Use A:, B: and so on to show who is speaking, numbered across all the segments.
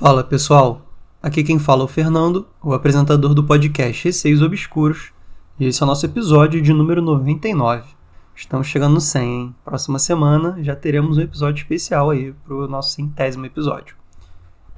A: Fala pessoal, aqui quem fala é o Fernando, o apresentador do podcast Receios Obscuros, e esse é o nosso episódio de número 99. Estamos chegando no 100, hein? Próxima semana já teremos um episódio especial aí para o nosso centésimo episódio.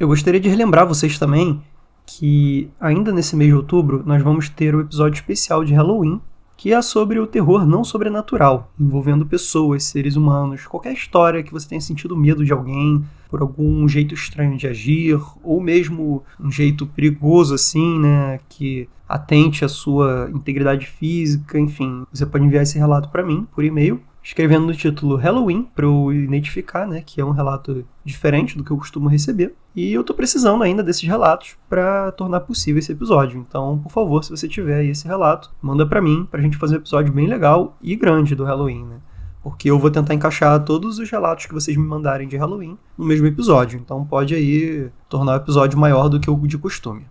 A: Eu gostaria de relembrar vocês também que ainda nesse mês de outubro nós vamos ter o episódio especial de Halloween, que é sobre o terror não sobrenatural, envolvendo pessoas, seres humanos, qualquer história que você tenha sentido medo de alguém, por algum jeito estranho de agir, ou mesmo um jeito perigoso assim, né, que atente à sua integridade física, enfim. Você pode enviar esse relato para mim por e-mail escrevendo no título Halloween para eu identificar, né, que é um relato diferente do que eu costumo receber. E eu tô precisando ainda desses relatos para tornar possível esse episódio. Então, por favor, se você tiver esse relato, manda para mim pra gente fazer um episódio bem legal e grande do Halloween, né? Porque eu vou tentar encaixar todos os relatos que vocês me mandarem de Halloween no mesmo episódio. Então pode aí tornar o episódio maior do que o de costume.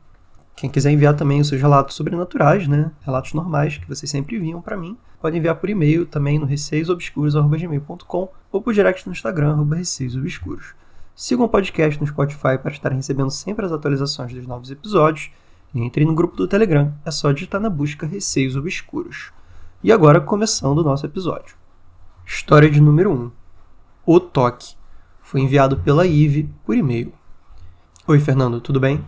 A: Quem quiser enviar também os seus relatos sobrenaturais, né? Relatos normais que vocês sempre enviam para mim, pode enviar por e-mail também no receiosobscuros.gmail.com ou por direct no Instagram, receiosobscuros. Sigam o podcast no Spotify para estarem recebendo sempre as atualizações dos novos episódios e entrem no grupo do Telegram, é só digitar na busca Receios Obscuros. E agora começando o nosso episódio. História de número 1. O Toque. Foi enviado pela Ive por e-mail. Oi, Fernando, tudo bem?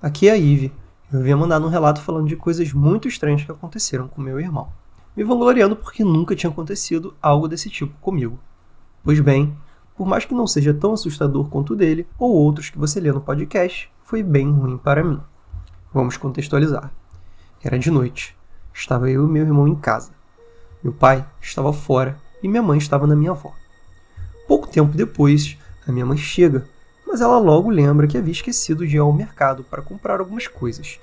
A: Aqui é a Ive eu havia mandado um relato falando de coisas muito estranhas que aconteceram com meu irmão, me vangloriando porque nunca tinha acontecido algo desse tipo comigo. Pois bem, por mais que não seja tão assustador quanto o dele ou outros que você lê no podcast, foi bem ruim para mim. Vamos contextualizar. Era de noite. Estava eu e meu irmão em casa. Meu pai estava fora e minha mãe estava na minha avó. Pouco tempo depois, a minha mãe chega mas ela logo lembra que havia esquecido de ir ao mercado para comprar algumas coisas.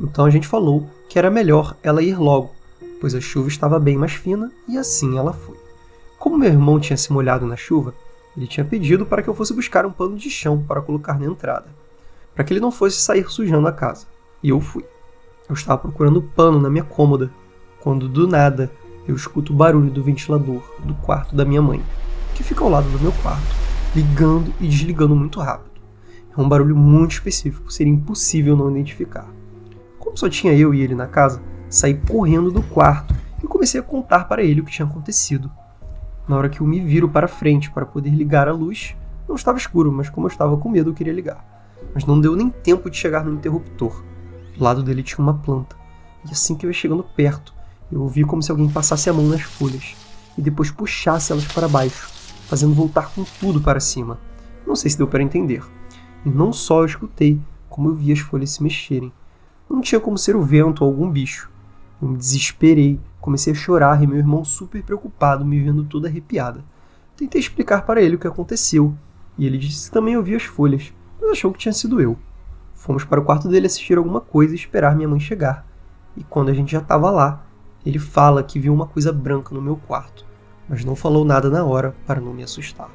A: Então a gente falou que era melhor ela ir logo, pois a chuva estava bem mais fina e assim ela foi. Como meu irmão tinha se molhado na chuva, ele tinha pedido para que eu fosse buscar um pano de chão para colocar na entrada, para que ele não fosse sair sujando a casa. E eu fui. Eu estava procurando pano na minha cômoda, quando do nada eu escuto o barulho do ventilador do quarto da minha mãe, que fica ao lado do meu quarto ligando e desligando muito rápido. É um barulho muito específico, seria impossível não identificar. Como só tinha eu e ele na casa, saí correndo do quarto e comecei a contar para ele o que tinha acontecido. Na hora que eu me viro para frente para poder ligar a luz, não estava escuro, mas como eu estava com medo, eu queria ligar. Mas não deu nem tempo de chegar no interruptor. Do lado dele tinha uma planta, e assim que eu ia chegando perto, eu ouvi como se alguém passasse a mão nas folhas e depois puxasse elas para baixo, fazendo voltar com tudo para cima. Não sei se deu para entender. E não só eu escutei, como eu vi as folhas se mexerem. Não tinha como ser o vento ou algum bicho. Eu me desesperei, comecei a chorar e meu irmão, super preocupado, me vendo toda arrepiada. Tentei explicar para ele o que aconteceu, e ele disse que também ouvia as folhas, mas achou que tinha sido eu. Fomos para o quarto dele assistir alguma coisa e esperar minha mãe chegar. E quando a gente já estava lá, ele fala que viu uma coisa branca no meu quarto mas não falou nada na hora para não me assustar.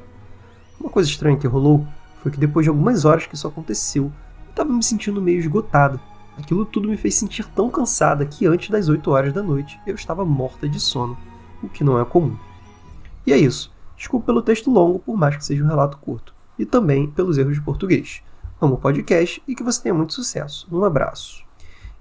A: Uma coisa estranha que rolou foi que depois de algumas horas que isso aconteceu, eu estava me sentindo meio esgotada. Aquilo tudo me fez sentir tão cansada que antes das 8 horas da noite eu estava morta de sono, o que não é comum. E é isso. Desculpe pelo texto longo, por mais que seja um relato curto, e também pelos erros de português. Amo o podcast e que você tenha muito sucesso. Um abraço.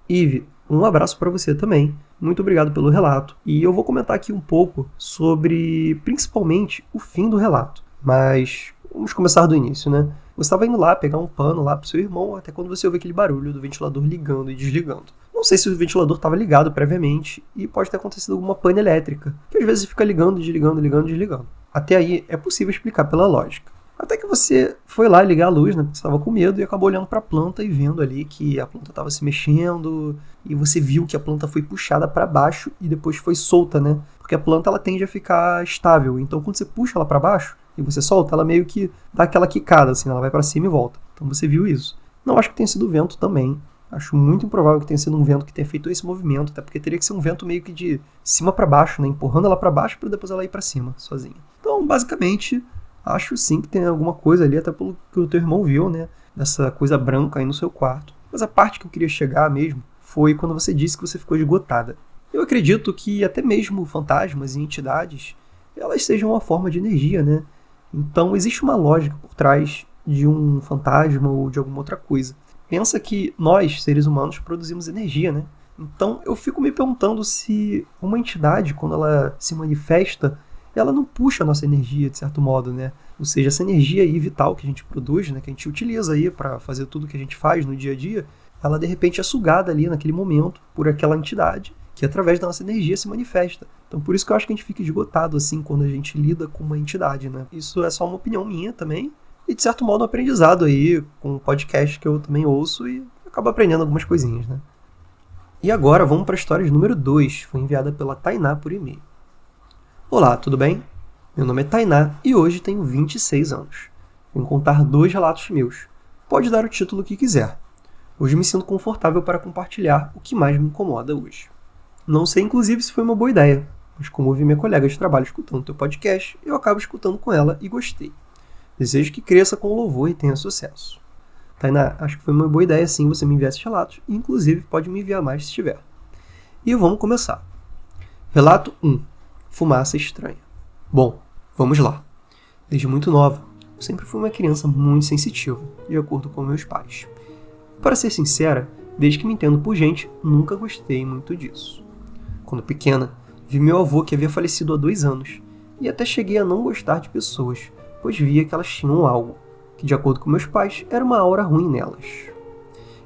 A: Ive, um abraço para você também. Muito obrigado pelo relato. E eu vou comentar aqui um pouco sobre, principalmente, o fim do relato. Mas vamos começar do início, né? Você estava indo lá pegar um pano lá pro seu irmão, até quando você ouve aquele barulho do ventilador ligando e desligando. Não sei se o ventilador estava ligado previamente e pode ter acontecido alguma pane elétrica, que às vezes fica ligando, desligando, ligando, desligando. Até aí é possível explicar pela lógica. Até que você foi lá ligar a luz, né? Você estava com medo e acabou olhando para a planta e vendo ali que a planta estava se mexendo e você viu que a planta foi puxada para baixo e depois foi solta, né? Porque a planta ela tende a ficar estável. Então quando você puxa ela para baixo e você solta, ela meio que dá aquela quicada assim, ela vai para cima e volta. Então você viu isso. Não acho que tenha sido vento também. Acho muito improvável que tenha sido um vento que tenha feito esse movimento, até porque teria que ser um vento meio que de cima para baixo, né? Empurrando ela para baixo para depois ela ir para cima, sozinha. Então, basicamente, Acho sim que tem alguma coisa ali, até pelo que o teu irmão viu, né? Dessa coisa branca aí no seu quarto. Mas a parte que eu queria chegar mesmo foi quando você disse que você ficou esgotada. Eu acredito que até mesmo fantasmas e entidades, elas sejam uma forma de energia, né? Então existe uma lógica por trás de um fantasma ou de alguma outra coisa. Pensa que nós, seres humanos, produzimos energia, né? Então eu fico me perguntando se uma entidade, quando ela se manifesta, ela não puxa a nossa energia de certo modo, né? Ou seja, essa energia aí vital que a gente produz, né, que a gente utiliza aí para fazer tudo que a gente faz no dia a dia, ela de repente é sugada ali naquele momento por aquela entidade que através da nossa energia se manifesta. Então por isso que eu acho que a gente fica esgotado assim quando a gente lida com uma entidade, né? Isso é só uma opinião minha também e de certo modo um aprendizado aí com um podcast que eu também ouço e acabo aprendendo algumas coisinhas, né? E agora vamos para a história número 2, foi enviada pela Tainá por e-mail. Olá, tudo bem? Meu nome é Tainá e hoje tenho 26 anos. Vim contar dois relatos meus. Pode dar o título que quiser. Hoje me sinto confortável para compartilhar o que mais me incomoda hoje. Não sei, inclusive, se foi uma boa ideia, mas como ouvi minha colega de trabalho escutando teu podcast, eu acabo escutando com ela e gostei. Desejo que cresça com louvor e tenha sucesso. Tainá, acho que foi uma boa ideia sim você me enviar esses relatos, e inclusive pode me enviar mais se tiver. E vamos começar. Relato 1. Fumaça estranha. Bom, vamos lá. Desde muito nova, eu sempre fui uma criança muito sensitiva, de acordo com meus pais. Para ser sincera, desde que me entendo por gente, nunca gostei muito disso. Quando pequena, vi meu avô que havia falecido há dois anos, e até cheguei a não gostar de pessoas, pois via que elas tinham algo, que de acordo com meus pais, era uma aura ruim nelas.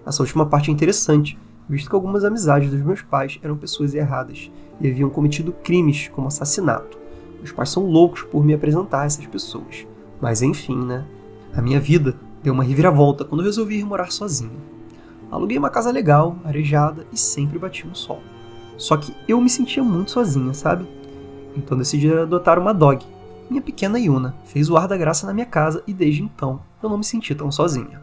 A: Essa última parte é interessante, visto que algumas amizades dos meus pais eram pessoas erradas e haviam cometido crimes como assassinato. Meus pais são loucos por me apresentar a essas pessoas. Mas enfim, né? A minha vida deu uma reviravolta quando resolvi ir morar sozinho. Aluguei uma casa legal, arejada e sempre bati no sol. Só que eu me sentia muito sozinha, sabe? Então decidi adotar uma dog. Minha pequena Yuna fez o ar da graça na minha casa e desde então eu não me senti tão sozinha.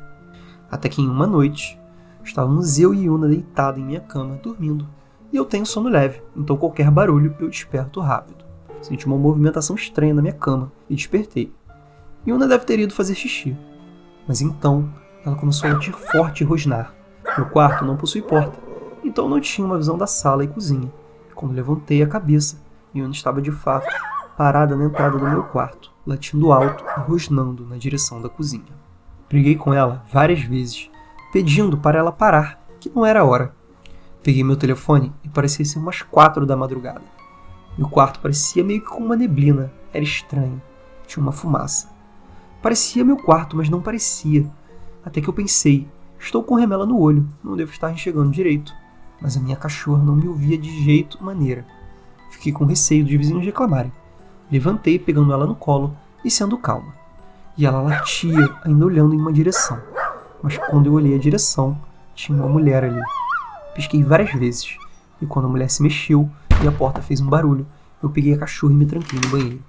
A: Até que em uma noite, estávamos eu e Yuna deitada em minha cama, dormindo. E eu tenho sono leve, então qualquer barulho eu desperto rápido. Senti uma movimentação estranha na minha cama e despertei. Yuna deve ter ido fazer xixi. Mas então ela começou a latir forte e rosnar. Meu quarto não possui porta, então não tinha uma visão da sala e cozinha. Quando levantei a cabeça, Yuna estava de fato parada na entrada do meu quarto, latindo alto e rosnando na direção da cozinha. Briguei com ela várias vezes, pedindo para ela parar, que não era hora. Peguei meu telefone e parecia ser umas quatro da madrugada. Meu quarto parecia meio que com uma neblina, era estranho, tinha uma fumaça. Parecia meu quarto, mas não parecia. Até que eu pensei, estou com remela no olho, não devo estar enxergando direito mas a minha cachorra não me ouvia de jeito maneira. Fiquei com receio de vizinhos reclamarem. Levantei pegando ela no colo e sendo calma. E ela latia, ainda olhando em uma direção. Mas quando eu olhei a direção, tinha uma mulher ali. Pisquei várias vezes, e quando a mulher se mexeu e a porta fez um barulho, eu peguei a cachorra e me tranquei no banheiro.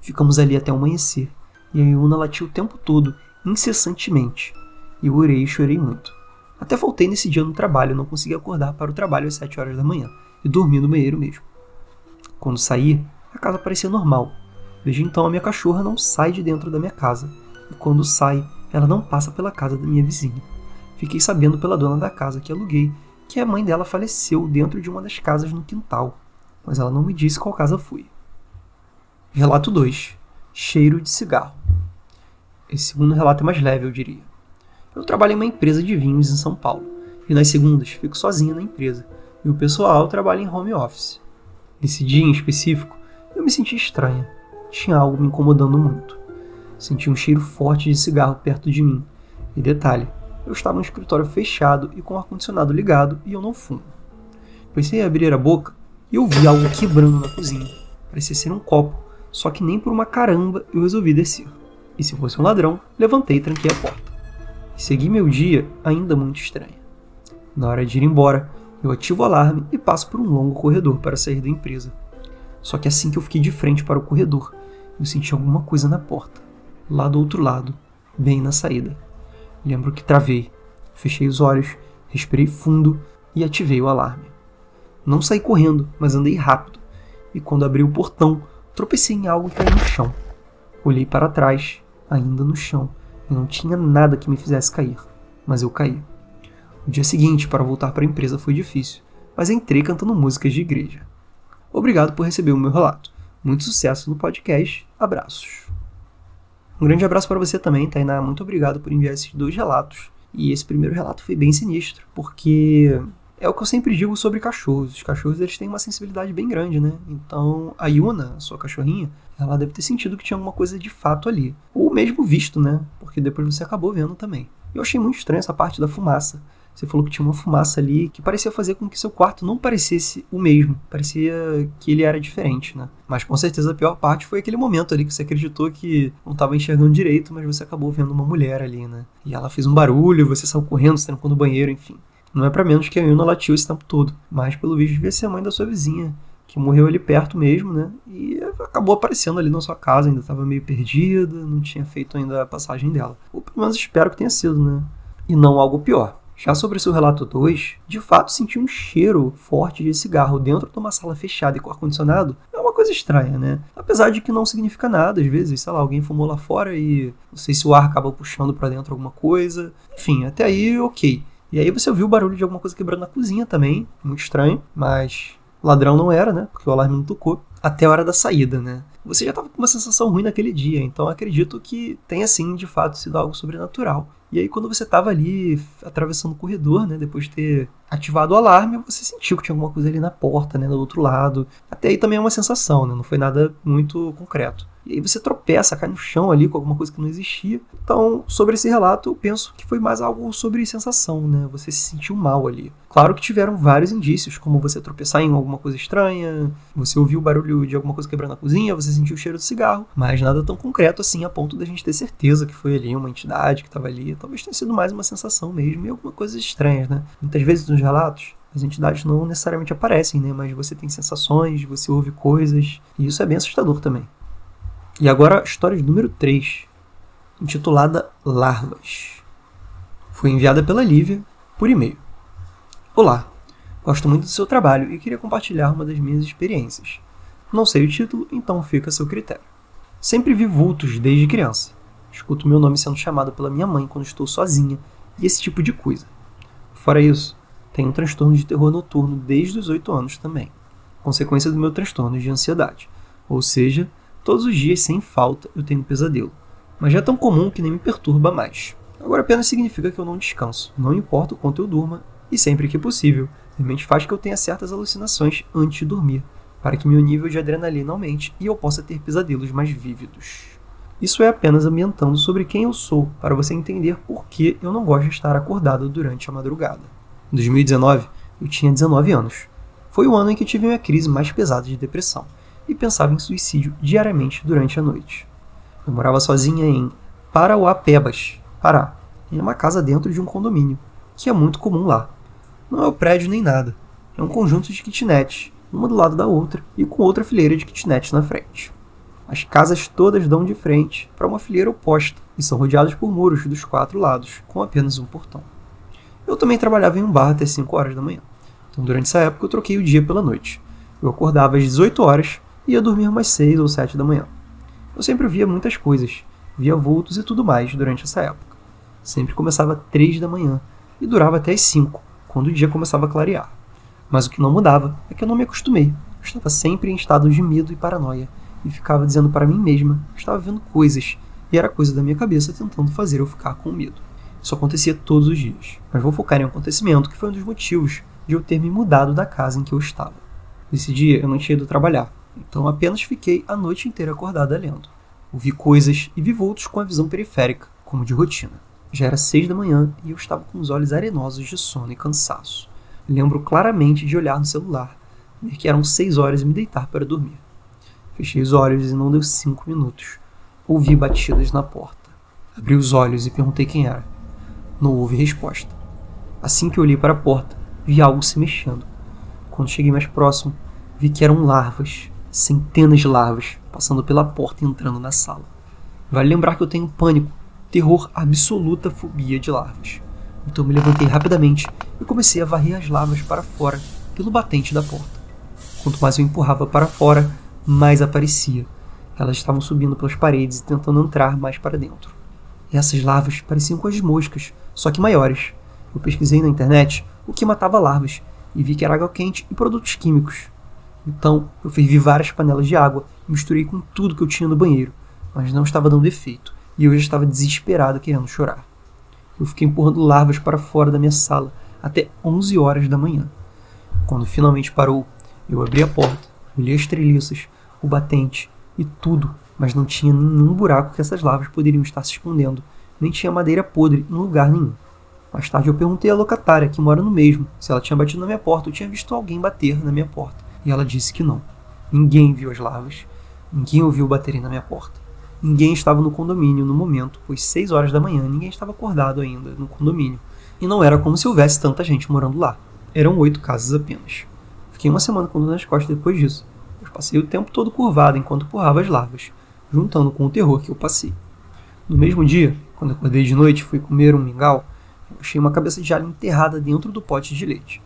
A: Ficamos ali até o amanhecer, e a Yuna latiu o tempo todo, incessantemente. E eu orei e chorei muito. Até faltei nesse dia no trabalho, não consegui acordar para o trabalho às 7 horas da manhã e dormi no banheiro mesmo. Quando saí, a casa parecia normal. Desde então a minha cachorra não sai de dentro da minha casa, e quando sai, ela não passa pela casa da minha vizinha. Fiquei sabendo pela dona da casa que aluguei que a mãe dela faleceu dentro de uma das casas no quintal, mas ela não me disse qual casa foi. Relato 2: Cheiro de cigarro. Esse segundo relato é mais leve, eu diria. Eu trabalho em uma empresa de vinhos em São Paulo, e nas segundas fico sozinha na empresa, e o pessoal trabalha em home office. Nesse dia em específico, eu me senti estranha. Tinha algo me incomodando muito. Senti um cheiro forte de cigarro perto de mim. E detalhe, eu estava no escritório fechado e com o ar-condicionado ligado e eu não fumo. Pensei em abrir a boca e eu vi algo quebrando na cozinha. Parecia ser um copo, só que nem por uma caramba eu resolvi descer. E se fosse um ladrão, levantei e tranquei a porta. Segui meu dia ainda muito estranho. Na hora de ir embora, eu ativo o alarme e passo por um longo corredor para sair da empresa. Só que assim que eu fiquei de frente para o corredor, eu senti alguma coisa na porta, lá do outro lado, bem na saída. Lembro que travei, fechei os olhos, respirei fundo e ativei o alarme. Não saí correndo, mas andei rápido, e quando abri o portão, tropecei em algo e caí no chão. Olhei para trás, ainda no chão, e não tinha nada que me fizesse cair, mas eu caí. O dia seguinte, para voltar para a empresa, foi difícil, mas entrei cantando músicas de igreja. Obrigado por receber o meu relato. Muito sucesso no podcast. Abraços. Um grande abraço para você também, Tainá. Muito obrigado por enviar esses dois relatos. E esse primeiro relato foi bem sinistro, porque é o que eu sempre digo sobre cachorros. Os cachorros eles têm uma sensibilidade bem grande, né? Então a Yuna, sua cachorrinha, ela deve ter sentido que tinha alguma coisa de fato ali. Ou mesmo visto, né? Porque depois você acabou vendo também. Eu achei muito estranho essa parte da fumaça. Você falou que tinha uma fumaça ali que parecia fazer com que seu quarto não parecesse o mesmo. Parecia que ele era diferente, né? Mas com certeza a pior parte foi aquele momento ali que você acreditou que não estava enxergando direito, mas você acabou vendo uma mulher ali, né? E ela fez um barulho, você saiu correndo, se trancou no banheiro, enfim. Não é para menos que a Yuna latiu esse tempo todo. Mas pelo visto devia ser a mãe da sua vizinha, que morreu ali perto mesmo, né? E acabou aparecendo ali na sua casa, ainda estava meio perdida, não tinha feito ainda a passagem dela. Ou pelo menos espero que tenha sido, né? E não algo pior. Já sobre seu relato 2, de fato senti um cheiro forte de cigarro dentro de uma sala fechada e com ar-condicionado. É uma coisa estranha, né? Apesar de que não significa nada, às vezes, sei lá, alguém fumou lá fora e não sei se o ar acaba puxando para dentro alguma coisa. Enfim, até aí, ok. E aí você ouviu o barulho de alguma coisa quebrando na cozinha também, muito estranho, mas ladrão não era, né? Porque o alarme não tocou. Até a hora da saída, né? Você já estava com uma sensação ruim naquele dia, então acredito que tenha sim, de fato, sido algo sobrenatural. E aí, quando você estava ali atravessando o corredor, né, depois de ter ativado o alarme, você sentiu que tinha alguma coisa ali na porta, né, do outro lado. Até aí também é uma sensação, né, não foi nada muito concreto. E aí você tropeça, cai no chão ali com alguma coisa que não existia. Então, sobre esse relato, eu penso que foi mais algo sobre sensação, né? Você se sentiu mal ali. Claro que tiveram vários indícios, como você tropeçar em alguma coisa estranha, você ouviu o barulho de alguma coisa quebrando na cozinha, você sentiu o cheiro do cigarro, mas nada tão concreto assim a ponto da gente ter certeza que foi ali uma entidade que estava ali. Talvez tenha sido mais uma sensação mesmo e alguma coisa estranha, né? Muitas vezes nos relatos, as entidades não necessariamente aparecem, né? Mas você tem sensações, você ouve coisas, e isso é bem assustador também. E agora história de número 3, intitulada Larvas. Foi enviada pela Lívia por e-mail. Olá, gosto muito do seu trabalho e queria compartilhar uma das minhas experiências. Não sei o título, então fica a seu critério. Sempre vi vultos desde criança. Escuto meu nome sendo chamado pela minha mãe quando estou sozinha e esse tipo de coisa. Fora isso, tenho um transtorno de terror noturno desde os 8 anos também, consequência do meu transtorno de ansiedade, ou seja, Todos os dias, sem falta, eu tenho um pesadelo, mas já é tão comum que nem me perturba mais. Agora apenas significa que eu não descanso, não importa o quanto eu durma, e sempre que possível, realmente faz que eu tenha certas alucinações antes de dormir, para que meu nível de adrenalina aumente e eu possa ter pesadelos mais vívidos. Isso é apenas ambientando sobre quem eu sou, para você entender por que eu não gosto de estar acordado durante a madrugada. Em 2019, eu tinha 19 anos. Foi o ano em que tive minha crise mais pesada de depressão e pensava em suicídio diariamente durante a noite. Eu morava sozinha em Parauapebas, Pará, em uma casa dentro de um condomínio, que é muito comum lá. Não é o prédio nem nada, é um conjunto de kitnets, uma do lado da outra e com outra fileira de kitnets na frente. As casas todas dão de frente para uma fileira oposta e são rodeadas por muros dos quatro lados, com apenas um portão. Eu também trabalhava em um bar até 5 horas da manhã, então durante essa época eu troquei o dia pela noite. Eu acordava às 18 horas e ia dormir umas 6 ou 7 da manhã. Eu sempre via muitas coisas, via vultos e tudo mais durante essa época. Sempre começava às 3 da manhã e durava até as 5, quando o dia começava a clarear. Mas o que não mudava é que eu não me acostumei. Eu estava sempre em estado de medo e paranoia e ficava dizendo para mim mesma que estava vendo coisas e era coisa da minha cabeça tentando fazer eu ficar com medo. Isso acontecia todos os dias. Mas vou focar em um acontecimento que foi um dos motivos de eu ter me mudado da casa em que eu estava. Nesse dia eu não tinha ido trabalhar, então apenas fiquei a noite inteira acordada lendo. Ouvi coisas e vi vultos com a visão periférica, como de rotina. Já era seis da manhã e eu estava com os olhos arenosos de sono e cansaço. Lembro claramente de olhar no celular, ver que eram seis horas e me deitar para dormir. Fechei os olhos e não deu cinco minutos. Ouvi batidas na porta. Abri os olhos e perguntei quem era. Não houve resposta. Assim que olhei para a porta, vi algo se mexendo. Quando cheguei mais próximo, vi que eram larvas centenas de larvas passando pela porta e entrando na sala. Vale lembrar que eu tenho pânico, terror, absoluta fobia de larvas. Então me levantei rapidamente e comecei a varrer as larvas para fora pelo batente da porta. Quanto mais eu empurrava para fora, mais aparecia. Elas estavam subindo pelas paredes e tentando entrar mais para dentro. E essas larvas pareciam com as moscas, só que maiores. Eu pesquisei na internet o que matava larvas e vi que era água quente e produtos químicos. Então eu fervi várias panelas de água e misturei com tudo que eu tinha no banheiro, mas não estava dando efeito. e eu já estava desesperado querendo chorar. Eu fiquei empurrando larvas para fora da minha sala até 11 horas da manhã. Quando finalmente parou, eu abri a porta, olhei as treliças, o batente e tudo, mas não tinha nenhum buraco que essas larvas poderiam estar se escondendo, nem tinha madeira podre em lugar nenhum. Mais tarde eu perguntei à locatária, que mora no mesmo, se ela tinha batido na minha porta ou tinha visto alguém bater na minha porta, e ela disse que não. Ninguém viu as larvas, ninguém ouviu baterem na minha porta. Ninguém estava no condomínio no momento, pois 6 horas da manhã ninguém estava acordado ainda no condomínio. E não era como se houvesse tanta gente morando lá. Eram oito casas apenas. Fiquei uma semana com dor nas costas depois disso, pois passei o tempo todo curvado enquanto empurrava as larvas, juntando com o terror que eu passei. No mesmo dia, quando acordei de noite e fui comer um mingau, eu achei uma cabeça de alho enterrada dentro do pote de leite.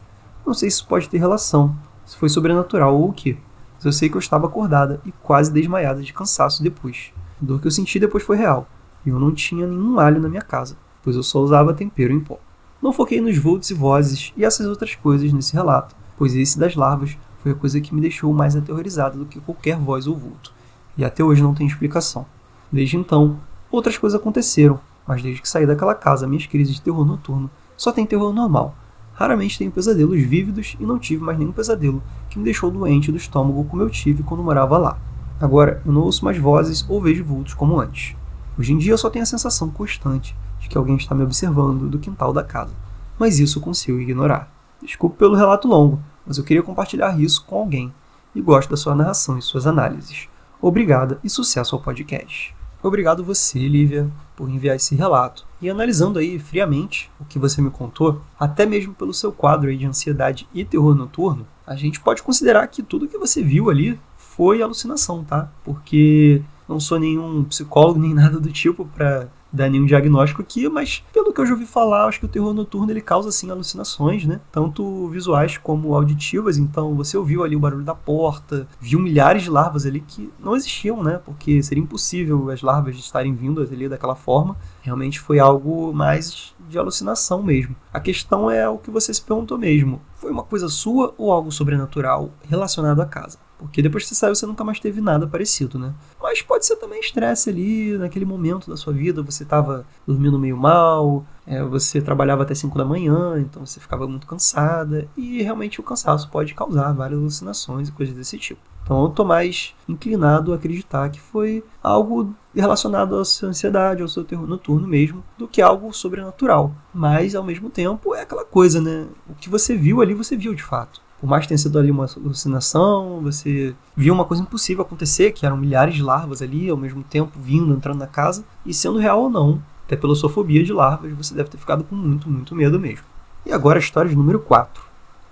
A: Não sei se pode ter relação, se foi sobrenatural ou o que, mas eu sei que eu estava acordada e quase desmaiada de cansaço depois. A dor que eu senti depois foi real, e eu não tinha nenhum alho na minha casa, pois eu só usava tempero em pó. Não foquei nos vultos e vozes e essas outras coisas nesse relato, pois esse das larvas foi a coisa que me deixou mais aterrorizado do que qualquer voz ou vulto, e até hoje não tem explicação. Desde então, outras coisas aconteceram, mas desde que saí daquela casa, minhas crises de terror noturno só tem terror normal. Raramente tenho pesadelos vívidos e não tive mais nenhum pesadelo que me deixou doente do estômago como eu tive quando morava lá. Agora, eu não ouço mais vozes ou vejo vultos como antes. Hoje em dia eu só tenho a sensação constante de que alguém está me observando do quintal da casa, mas isso eu consigo ignorar. Desculpe pelo relato longo, mas eu queria compartilhar isso com alguém e gosto da sua narração e suas análises. Obrigada e sucesso ao podcast. Obrigado você, Lívia, por enviar esse relato. E analisando aí friamente o que você me contou, até mesmo pelo seu quadro aí de ansiedade e terror noturno, a gente pode considerar que tudo que você viu ali foi alucinação, tá? Porque não sou nenhum psicólogo nem nada do tipo para dar nenhum diagnóstico aqui, mas pelo que eu já ouvi falar, acho que o terror noturno ele causa assim alucinações, né? Tanto visuais como auditivas. Então você ouviu ali o barulho da porta, viu milhares de larvas ali que não existiam, né? Porque seria impossível as larvas estarem vindo ali daquela forma. Realmente foi algo mais de alucinação mesmo. A questão é o que você se perguntou mesmo. Foi uma coisa sua ou algo sobrenatural relacionado à casa? Porque depois que você saiu, você nunca mais teve nada parecido, né? Mas pode ser também estresse ali, naquele momento da sua vida, você estava dormindo meio mal, é, você trabalhava até 5 da manhã, então você ficava muito cansada, e realmente o cansaço pode causar várias alucinações e coisas desse tipo. Então eu tô mais inclinado a acreditar que foi algo relacionado à sua ansiedade, ao seu terror noturno mesmo, do que algo sobrenatural. Mas ao mesmo tempo é aquela coisa, né? O que você viu ali, você viu de fato por mais que tenha sido ali uma alucinação, você viu uma coisa impossível acontecer, que eram milhares de larvas ali ao mesmo tempo vindo, entrando na casa, e sendo real ou não, até pela sua fobia de larvas, você deve ter ficado com muito, muito medo mesmo. E agora a história de número 4.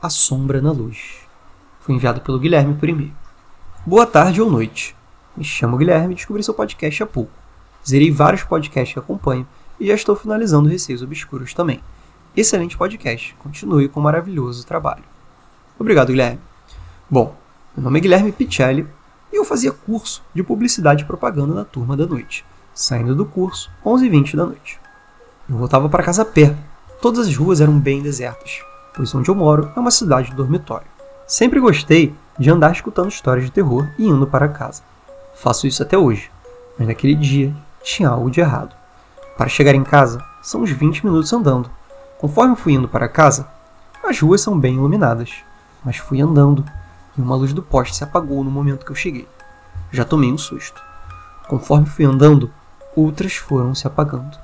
A: A Sombra na Luz. Foi enviado pelo Guilherme por e-mail. Boa tarde ou noite. Me chamo Guilherme e descobri seu podcast há pouco. Zerei vários podcasts que acompanho e já estou finalizando Receios Obscuros também. Excelente podcast. Continue com o maravilhoso trabalho. Obrigado, Guilherme. Bom, meu nome é Guilherme Picelli e eu fazia curso de publicidade e propaganda na turma da noite. Saindo do curso, 11h20 da noite. Eu voltava para casa a pé. Todas as ruas eram bem desertas, pois onde eu moro é uma cidade de dormitório. Sempre gostei de andar escutando histórias de terror e indo para casa. Faço isso até hoje, mas naquele dia tinha algo de errado. Para chegar em casa, são uns 20 minutos andando. Conforme fui indo para casa, as ruas são bem iluminadas mas fui andando e uma luz do poste se apagou no momento que eu cheguei. Já tomei um susto. Conforme fui andando, outras foram se apagando.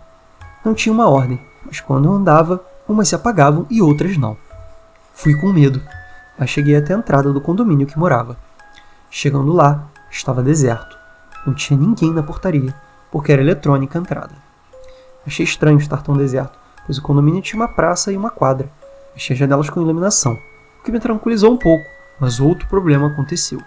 A: Não tinha uma ordem, mas quando eu andava, umas se apagavam e outras não. Fui com medo, mas cheguei até a entrada do condomínio que morava. Chegando lá, estava deserto. Não tinha ninguém na portaria, porque era eletrônica a entrada. Achei estranho estar tão deserto, pois o condomínio tinha uma praça e uma quadra, e tinha janelas com iluminação o que me tranquilizou um pouco, mas outro problema aconteceu.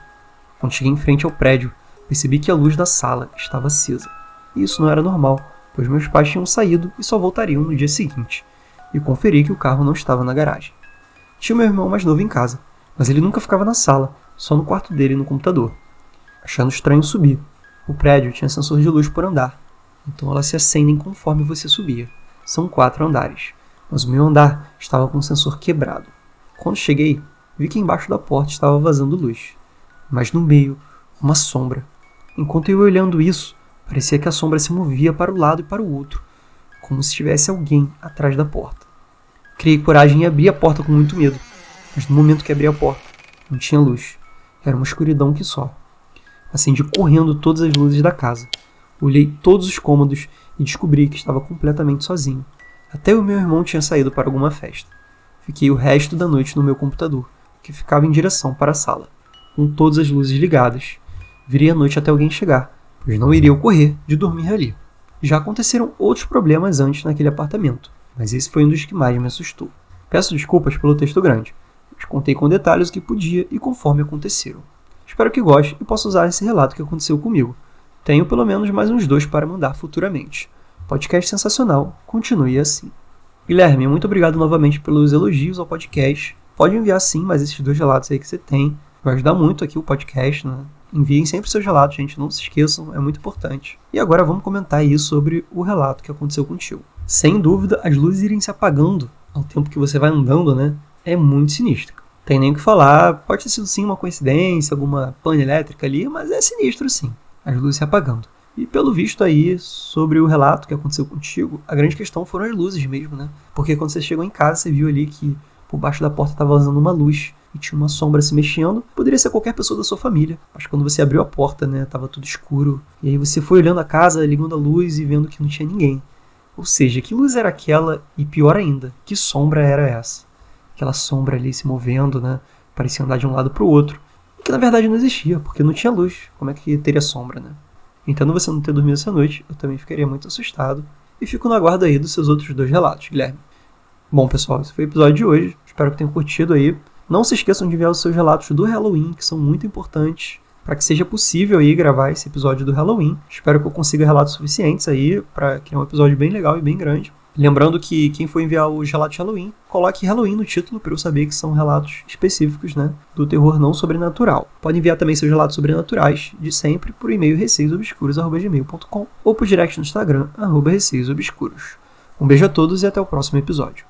A: Quando cheguei em frente ao prédio, percebi que a luz da sala estava acesa. E isso não era normal, pois meus pais tinham saído e só voltariam no dia seguinte, e conferi que o carro não estava na garagem. Tinha meu irmão mais novo em casa, mas ele nunca ficava na sala, só no quarto dele no computador. Achando estranho subir. O prédio tinha sensor de luz por andar, então elas se acendem conforme você subia. São quatro andares, mas o meu andar estava com o sensor quebrado. Quando cheguei, vi que embaixo da porta estava vazando luz, mas no meio, uma sombra. Enquanto eu olhando isso, Parecia que a sombra se movia para o lado e para o outro, como se tivesse alguém atrás da porta. Criei coragem e abri a porta com muito medo, mas no momento que abri a porta, não tinha luz. Era uma escuridão que só. Acendi correndo todas as luzes da casa. Olhei todos os cômodos e descobri que estava completamente sozinho. Até o meu irmão tinha saído para alguma festa. Fiquei o resto da noite no meu computador, que ficava em direção para a sala, com todas as luzes ligadas. Virei a noite até alguém chegar, pois não iria ocorrer de dormir ali. Já aconteceram outros problemas antes naquele apartamento, mas esse foi um dos que mais me assustou. Peço desculpas pelo texto grande, mas contei com detalhes o que podia e conforme aconteceram. Espero que goste e possa usar esse relato que aconteceu comigo. Tenho pelo menos mais uns dois para mandar futuramente. Podcast sensacional, continue assim. Guilherme, muito obrigado novamente pelos elogios ao podcast. Pode enviar sim, mas esses dois relatos aí que você tem vai ajudar muito aqui o podcast, né? Enviem sempre seus relatos, gente, não se esqueçam, é muito importante. E agora vamos comentar aí sobre o relato que aconteceu contigo. Sem dúvida, as luzes irem se apagando ao tempo que você vai andando, né? É muito sinistro. Tem nem o que falar, pode ter sido sim uma coincidência, alguma pane elétrica ali, mas é sinistro sim, as luzes se apagando. E pelo visto aí, sobre o relato que aconteceu contigo, a grande questão foram as luzes mesmo, né? Porque quando você chegou em casa, você viu ali que por baixo da porta estava vazando uma luz e tinha uma sombra se mexendo. Poderia ser qualquer pessoa da sua família. Mas quando você abriu a porta, né, tava tudo escuro. E aí você foi olhando a casa, ligando a luz e vendo que não tinha ninguém. Ou seja, que luz era aquela e pior ainda, que sombra era essa? Aquela sombra ali se movendo, né? Parecia andar de um lado para o outro. Que na verdade não existia, porque não tinha luz. Como é que teria sombra, né? Entendo você não ter dormido essa noite, eu também ficaria muito assustado. E fico na guarda aí dos seus outros dois relatos, Guilherme. Bom, pessoal, esse foi o episódio de hoje. Espero que tenham curtido aí. Não se esqueçam de enviar os seus relatos do Halloween, que são muito importantes para que seja possível aí gravar esse episódio do Halloween. Espero que eu consiga relatos suficientes aí para criar um episódio bem legal e bem grande. Lembrando que quem for enviar os relatos de Halloween, coloque Halloween no título para eu saber que são relatos específicos, né, do terror não sobrenatural. Pode enviar também seus relatos sobrenaturais de sempre por e-mail receiosobscuros@gmail.com ou por direct no Instagram @receiosobscuros. Um beijo a todos e até o próximo episódio.